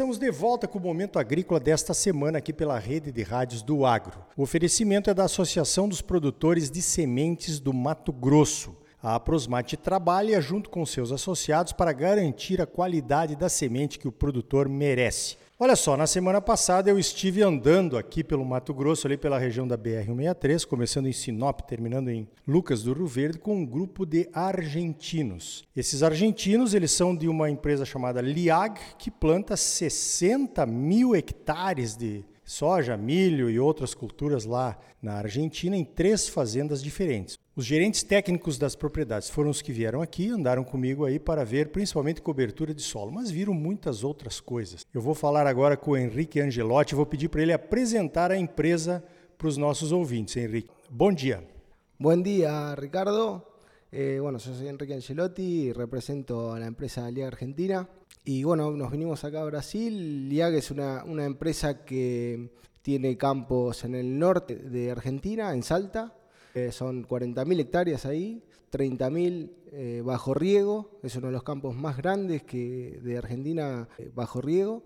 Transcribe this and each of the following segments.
estamos de volta com o Momento Agrícola desta semana aqui pela rede de rádios do Agro. O oferecimento é da Associação dos Produtores de Sementes do Mato Grosso. A Prosmate trabalha junto com seus associados para garantir a qualidade da semente que o produtor merece. Olha só, na semana passada eu estive andando aqui pelo Mato Grosso, ali pela região da BR-163, começando em Sinop, terminando em Lucas do Rio Verde, com um grupo de argentinos. Esses argentinos, eles são de uma empresa chamada Liag, que planta 60 mil hectares de soja, milho e outras culturas lá na Argentina em três fazendas diferentes. Os gerentes técnicos das propriedades foram os que vieram aqui, andaram comigo aí para ver principalmente cobertura de solo, mas viram muitas outras coisas. Eu vou falar agora com o Henrique Angelotti, vou pedir para ele apresentar a empresa para os nossos ouvintes. Henrique, bom dia. Bom dia, Ricardo. Eh, bueno, yo soy Enrique Angelotti, represento a la empresa Liag Argentina. Y bueno, nos vinimos acá a Brasil. Liag es una, una empresa que tiene campos en el norte de Argentina, en Salta, eh, son 40.000 hectáreas ahí, 30.000 eh, bajo riego, es uno de los campos más grandes que de Argentina eh, bajo riego.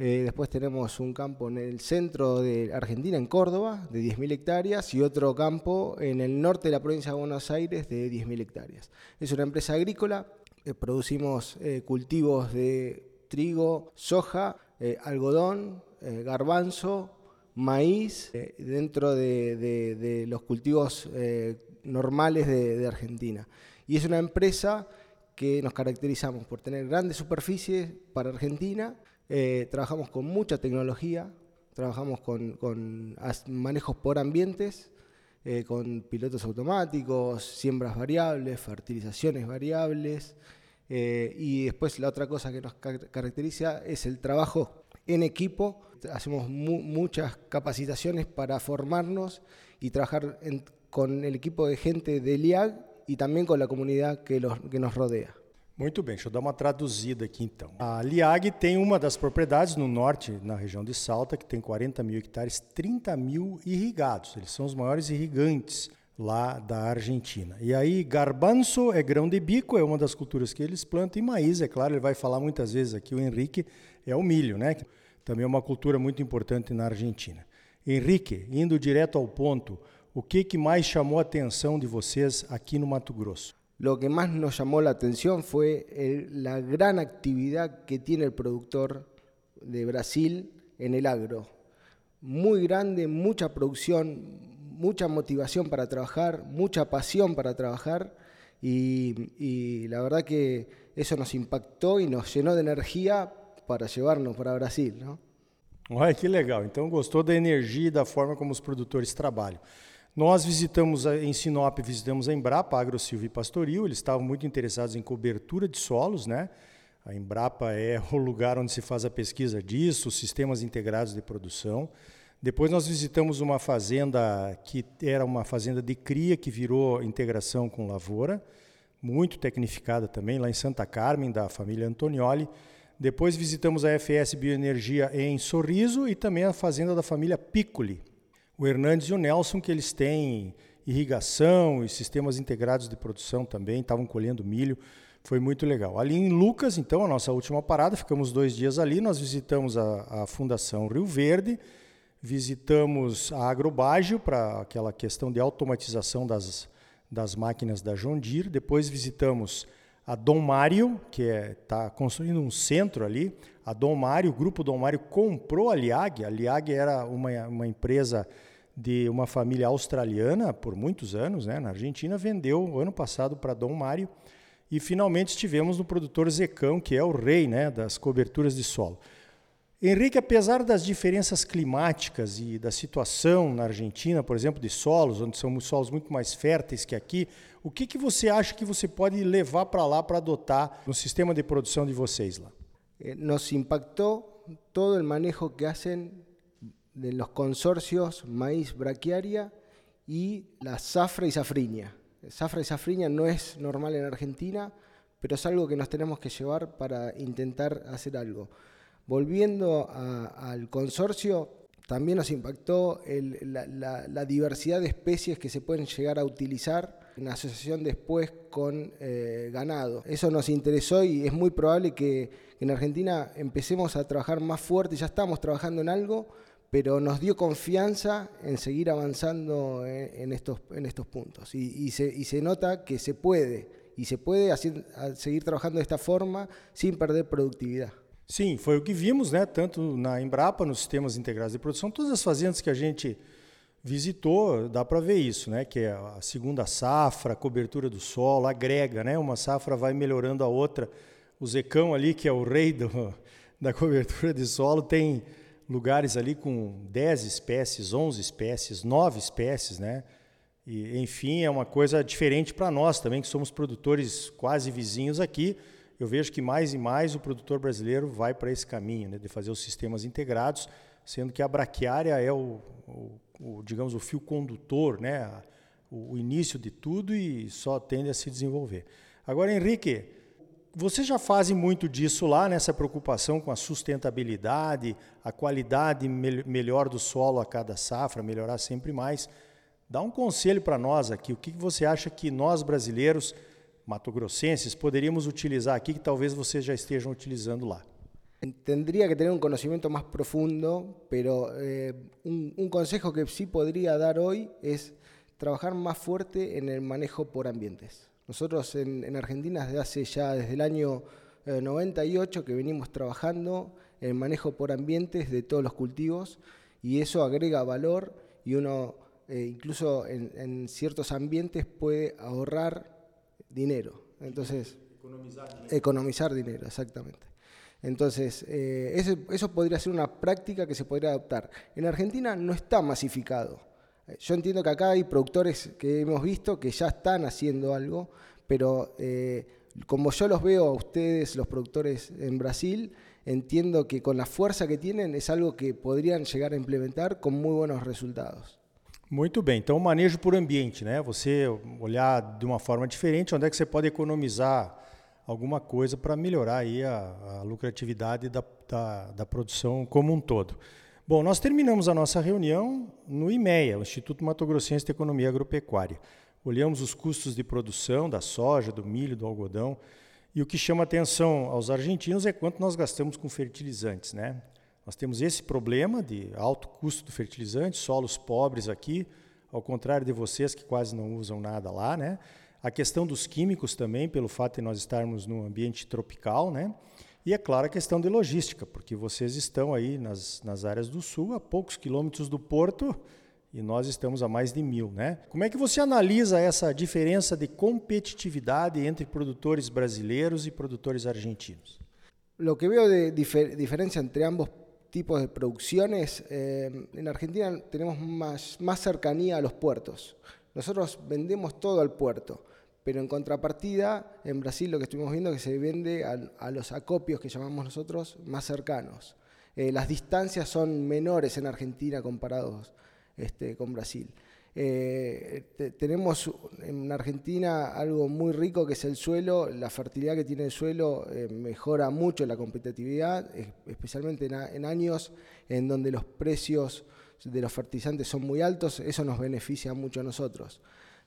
Eh, después tenemos un campo en el centro de Argentina, en Córdoba, de 10.000 hectáreas, y otro campo en el norte de la provincia de Buenos Aires, de 10.000 hectáreas. Es una empresa agrícola, producimos eh, cultivos de trigo, soja, eh, algodón, eh, garbanzo, maíz eh, dentro de, los cultivos eh, normales de, Argentina. Y es una empresa que nos caracterizamos por tener grandes superficies para Argentina, eh, trabajamos con mucha tecnología, trabajamos con, manejos por ambientes, eh, con pilotos automáticos, siembras variables, fertilizaciones variables. Eh, y después la otra cosa que nos ca- caracteriza es el trabajo en equipo. Hacemos mu- muchas capacitaciones para formarnos y trabajar en- con el equipo de gente del IAG y también con la comunidad que, los- que nos rodea. Muito bem, deixa eu dar uma traduzida aqui então. A Liag tem uma das propriedades no norte, na região de Salta, que tem 40 mil hectares, 30 mil irrigados. Eles são os maiores irrigantes lá da Argentina. E aí, garbanzo é grão de bico, é uma das culturas que eles plantam, e maíz, é claro, ele vai falar muitas vezes aqui, o Henrique, é o milho, né? Também é uma cultura muito importante na Argentina. Henrique, indo direto ao ponto, o que, que mais chamou a atenção de vocês aqui no Mato Grosso? Lo que más nos llamó la atención fue el- la gran actividad que tiene el productor de Brasil en el agro. Muy grande, mucha producción, mucha motivación para trabajar, mucha pasión para trabajar y, y la verdad que eso nos impactó y nos llenó de energía para llevarnos para Brasil. ¿no? Olha que legal. Então gostou da energia e da forma como os produtores trabalham. Nós visitamos em Sinop, visitamos a Embrapa, Agro Silva e Pastoril. Eles estavam muito interessados em cobertura de solos, né? A Embrapa é o lugar onde se faz a pesquisa disso, sistemas integrados de produção. Depois nós visitamos uma fazenda que era uma fazenda de cria que virou integração com lavoura, muito tecnificada também, lá em Santa Carmen, da família Antonioli. Depois visitamos a FS Bioenergia em Sorriso e também a fazenda da família Piccoli. O Hernandes e o Nelson, que eles têm irrigação e sistemas integrados de produção também, estavam colhendo milho, foi muito legal. Ali em Lucas, então, a nossa última parada, ficamos dois dias ali, nós visitamos a, a Fundação Rio Verde, visitamos a Agrobágio para aquela questão de automatização das, das máquinas da John Deere, depois visitamos a Dom Mário, que está construindo um centro ali. A Dom Mário, o grupo Dom Mário comprou a Liag. A Liag era uma, uma empresa de uma família australiana por muitos anos, né, na Argentina, vendeu ano passado para Dom Mário. E finalmente estivemos no produtor Zecão, que é o rei né, das coberturas de solo. Henrique, apesar das diferenças climáticas e da situação na Argentina, por exemplo, de solos, onde são solos muito mais férteis que aqui, o que, que você acha que você pode levar para lá para adotar no sistema de produção de vocês lá? Eh, nos impactó todo el manejo que hacen de los consorcios maíz braquiaria y la zafra y safriña. Zafra y safriña no es normal en Argentina, pero es algo que nos tenemos que llevar para intentar hacer algo. Volviendo al consorcio, También nos impactó la, diversidad de especies que se pueden llegar a utilizar en asociación después con eh, ganado. Eso nos interesó y es muy probable que en Argentina empecemos a trabajar más fuerte, ya estamos trabajando en algo, pero nos dio confianza en seguir avanzando en, estos, puntos. Y, se, nota que se puede, y se puede seguir trabajando de esta forma sin perder productividad. Sim, foi o que vimos, né? Tanto na Embrapa, nos sistemas integrados de produção, todas as fazendas que a gente visitou, dá para ver isso, né? Que é a segunda safra, a cobertura do solo, agrega, né? Uma safra vai melhorando a outra. O Zecão ali, que é o rei do, da cobertura de solo, tem lugares ali com 10 espécies, 11 espécies, 9 espécies, né? E, enfim, é uma coisa diferente para nós também, que somos produtores quase vizinhos aqui eu vejo que mais e mais o produtor brasileiro vai para esse caminho, né, de fazer os sistemas integrados, sendo que a braquiária é o, o, o digamos, o fio condutor, né, o, o, início de tudo e só tende a se desenvolver. Agora, Henrique, você já faz muito disso lá, nessa preocupação com a sustentabilidade, a qualidade me melhor do solo a cada safra, melhorar sempre mais. Dá um conselho para nós aqui, o que você acha que nós brasileiros matogrossenses poderíamos utilizar aquí que talvez vocês ya estejam utilizando lá? Tendría que tener un conocimiento más profundo, pero eh, un, consejo que sí podría dar hoy es trabajar más fuerte en el manejo por ambientes. Nosotros en, Argentina desde hace ya, desde el año 98 eh, que venimos trabajando en manejo por ambientes de todos los cultivos y eso agrega valor y uno eh, incluso en ciertos ambientes puede ahorrar dinero. Entonces, economizar dinero. exactamente. Entonces, eh, eso, eso, podría ser una práctica que se podría adoptar. En Argentina no está masificado. Yo entiendo que acá hay productores que hemos visto que ya están haciendo algo, pero eh, como yo los veo a ustedes, los productores en Brasil, entiendo que con la fuerza que tienen es algo que podrían llegar a implementar con muy buenos resultados. Muito bem. Então, manejo por ambiente, né? Você olhar de uma forma diferente, onde é que você pode economizar alguma coisa para melhorar aí a, a lucratividade da, da, da, produção como um todo. Bom, nós terminamos a nossa reunião no IMEA, o Instituto Mato Grossense de Economia Agropecuária. Olhamos os custos de produção da soja, do milho, do algodão, e o que chama atenção aos argentinos é quanto nós gastamos com fertilizantes, né? Nós temos esse problema de alto custo do fertilizante, solos pobres aqui, ao contrário de vocês que quase não usam nada lá, né? A questão dos químicos também, pelo fato de nós estarmos num ambiente tropical, né? E é claro a questão de logística, porque vocês estão aí nas, nas áreas do sul, a poucos quilômetros do porto, e nós estamos a mais de mil, né? Como é que você analisa essa diferença de competitividade entre produtores brasileiros e produtores argentinos? O que veo de difer entre ambos tipos de producciones, eh, en Argentina tenemos más, más cercanía a los puertos. Nosotros vendemos todo al puerto, pero en contrapartida, en Brasil lo que estuvimos viendo es que se vende a, los acopios que llamamos nosotros más cercanos. Eh, las distancias son menores en Argentina comparados este, con Brasil. Eh, tenemos en Argentina algo muy rico que es el suelo, la fertilidad que tiene el suelo eh, mejora mucho la competitividad, especialmente en, años en donde los precios de los fertilizantes son muy altos, eso nos beneficia mucho a nosotros.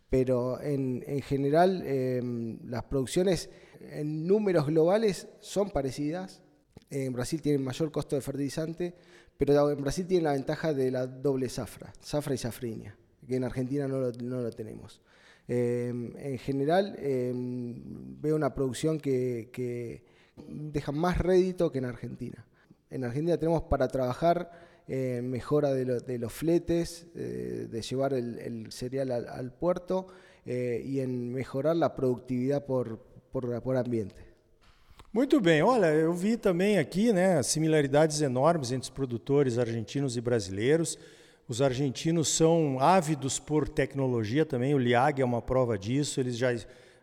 Pero en, general em, las producciones en números globales son parecidas. En Brasil tienen mayor costo de fertilizante, pero en Brasil tienen la ventaja de la doble zafra, zafra y safrinia que en Argentina no lo, tenemos. Em, en general, em, veo una producción que, deja más rédito que en Argentina. En Argentina tenemos para trabajar en mejora de, los fletes, eh, de llevar el, cereal al, puerto eh, y en mejorar la productividad por, por, por ambiente. Muito bem, olha, eu vi também aqui né, similaridades enormes entre os produtores argentinos e brasileiros. Os argentinos são ávidos por tecnologia também, o LIAG é uma prova disso. Eles já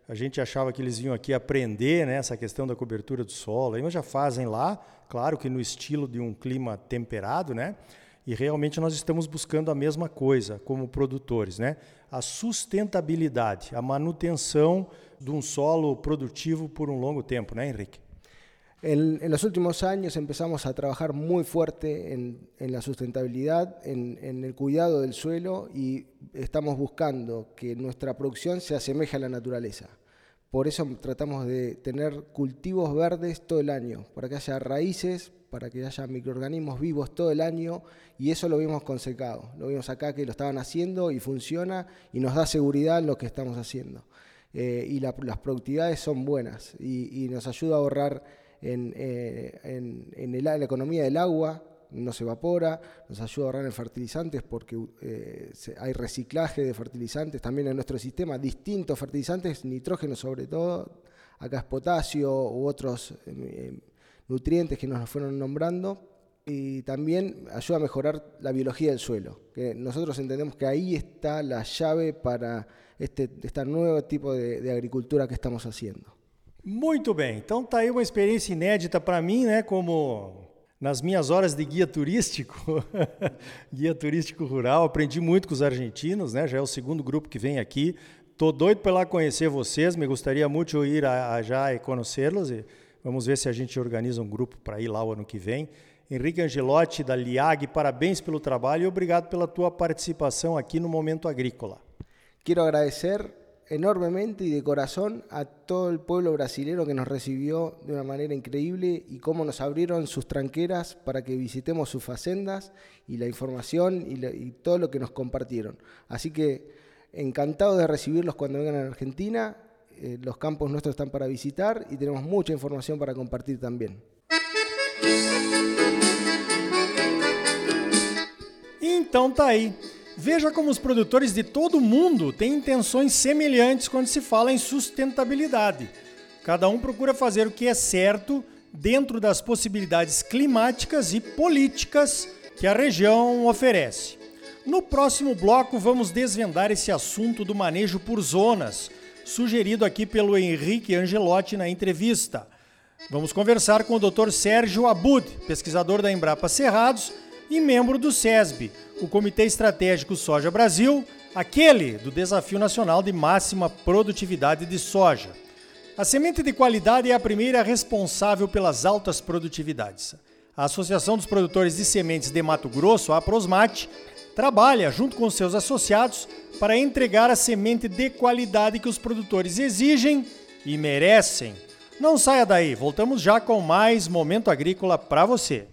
a gente achava que eles vinham aqui aprender né, essa questão da cobertura do solo, aí já fazem lá, claro que no estilo de um clima temperado, né? E realmente nós estamos buscando a mesma coisa como produtores, né? A sustentabilidade, a manutenção de um solo produtivo por um longo tempo, né, Henrique? En, los últimos años empezamos a trabajar muy fuerte en, la sustentabilidad, en, el cuidado del suelo y estamos buscando que nuestra producción se asemeje a la naturaleza. Por eso tratamos de tener cultivos verdes todo el año, para que haya raíces, para que haya microorganismos vivos todo el año y eso lo vimos con secado. Lo vimos acá que lo estaban haciendo y funciona y nos da seguridad en lo que estamos haciendo. Eh, y las productividades son buenas y, y nos ayuda a ahorrar eh, en, en, la economía del agua, no se evapora, nos ayuda a ahorrar en fertilizantes porque eh, hay reciclaje de fertilizantes también en nuestro sistema, distintos fertilizantes, nitrógeno sobre todo, acá es potasio u otros eh, nutrientes que nos fueron nombrando, y también ayuda a mejorar la biología del suelo, que nosotros entendemos que ahí está la llave para este, este nuevo tipo de agricultura que estamos haciendo. Muito bem, então tá aí uma experiência inédita para mim, né? Como nas minhas horas de guia turístico, guia turístico rural, aprendi muito com os argentinos, né? Já é o segundo grupo que vem aqui. Tô doido para lá conhecer vocês, me gostaria muito ir a, a já e conhecê-los. Vamos ver se a gente organiza um grupo para ir lá o ano que vem. Henrique Angelotti, da LIAG, parabéns pelo trabalho e obrigado pela tua participação aqui no Momento Agrícola. Quero agradecer enormemente y de corazón a todo el pueblo brasilero que nos recibió de una manera increíble y cómo nos abrieron sus tranqueras para que visitemos sus facendas y la información y, todo lo que nos compartieron. Así que encantado de recibirlos cuando vengan a Argentina. Eh, los campos nuestros están para visitar y tenemos mucha información para compartir también. Então tá. Veja como os produtores de todo o mundo têm intenções semelhantes quando se fala em sustentabilidade. Cada um procura fazer o que é certo dentro das possibilidades climáticas e políticas que a região oferece. No próximo bloco, vamos desvendar esse assunto do manejo por zonas, sugerido aqui pelo Henrique Angelotti na entrevista. Vamos conversar com o Dr. Sérgio Abud, pesquisador da Embrapa Cerrados e membro do SESB, o Comitê Estratégico Soja Brasil, aquele do Desafio Nacional de Máxima Produtividade de Soja. A semente de qualidade é a primeira responsável pelas altas produtividades. A Associação dos Produtores de Sementes de Mato Grosso, a Prosmate, trabalha junto com seus associados para entregar a semente de qualidade que os produtores exigem e merecem. Não saia daí, voltamos já com mais Momento Agrícola para você.